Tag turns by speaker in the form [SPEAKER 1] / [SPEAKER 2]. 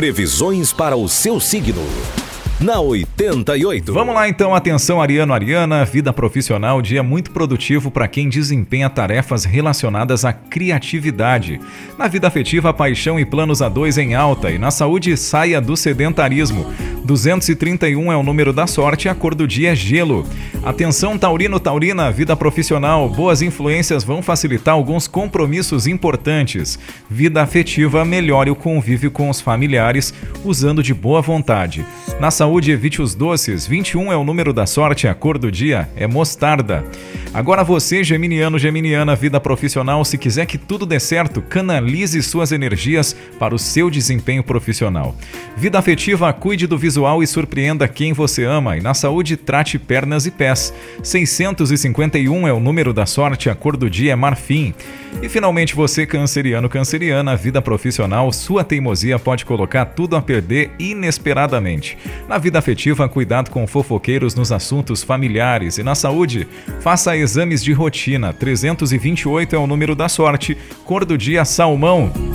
[SPEAKER 1] Previsões para o seu signo na 88.
[SPEAKER 2] Vamos lá então, atenção Ariano Ariana, vida profissional, dia muito produtivo para quem desempenha tarefas relacionadas à criatividade. Na vida afetiva, paixão e planos a dois em alta e na saúde, saia do sedentarismo. 231 é o número da sorte, a cor do dia é gelo. Atenção Taurino Taurina, vida profissional, boas influências vão facilitar alguns compromissos importantes. Vida afetiva, melhore o convívio com os familiares usando de boa vontade. Na saúde evite os doces. 21 é o número da sorte, a cor do dia é mostarda. Agora você, geminiano, geminiana, vida profissional, se quiser que tudo dê certo, canalize suas energias para o seu desempenho profissional. Vida afetiva, cuide do visual e surpreenda quem você ama. E na saúde, trate pernas e pés. 651 é o número da sorte, a cor do dia é marfim. E finalmente você, canceriano, canceriana, vida profissional, sua teimosia pode colocar tudo a perder inesperadamente. Na vida afetiva, cuidado com fofoqueiros nos assuntos familiares e na saúde, faça exames de rotina. 328 é o número da sorte, cor do dia salmão.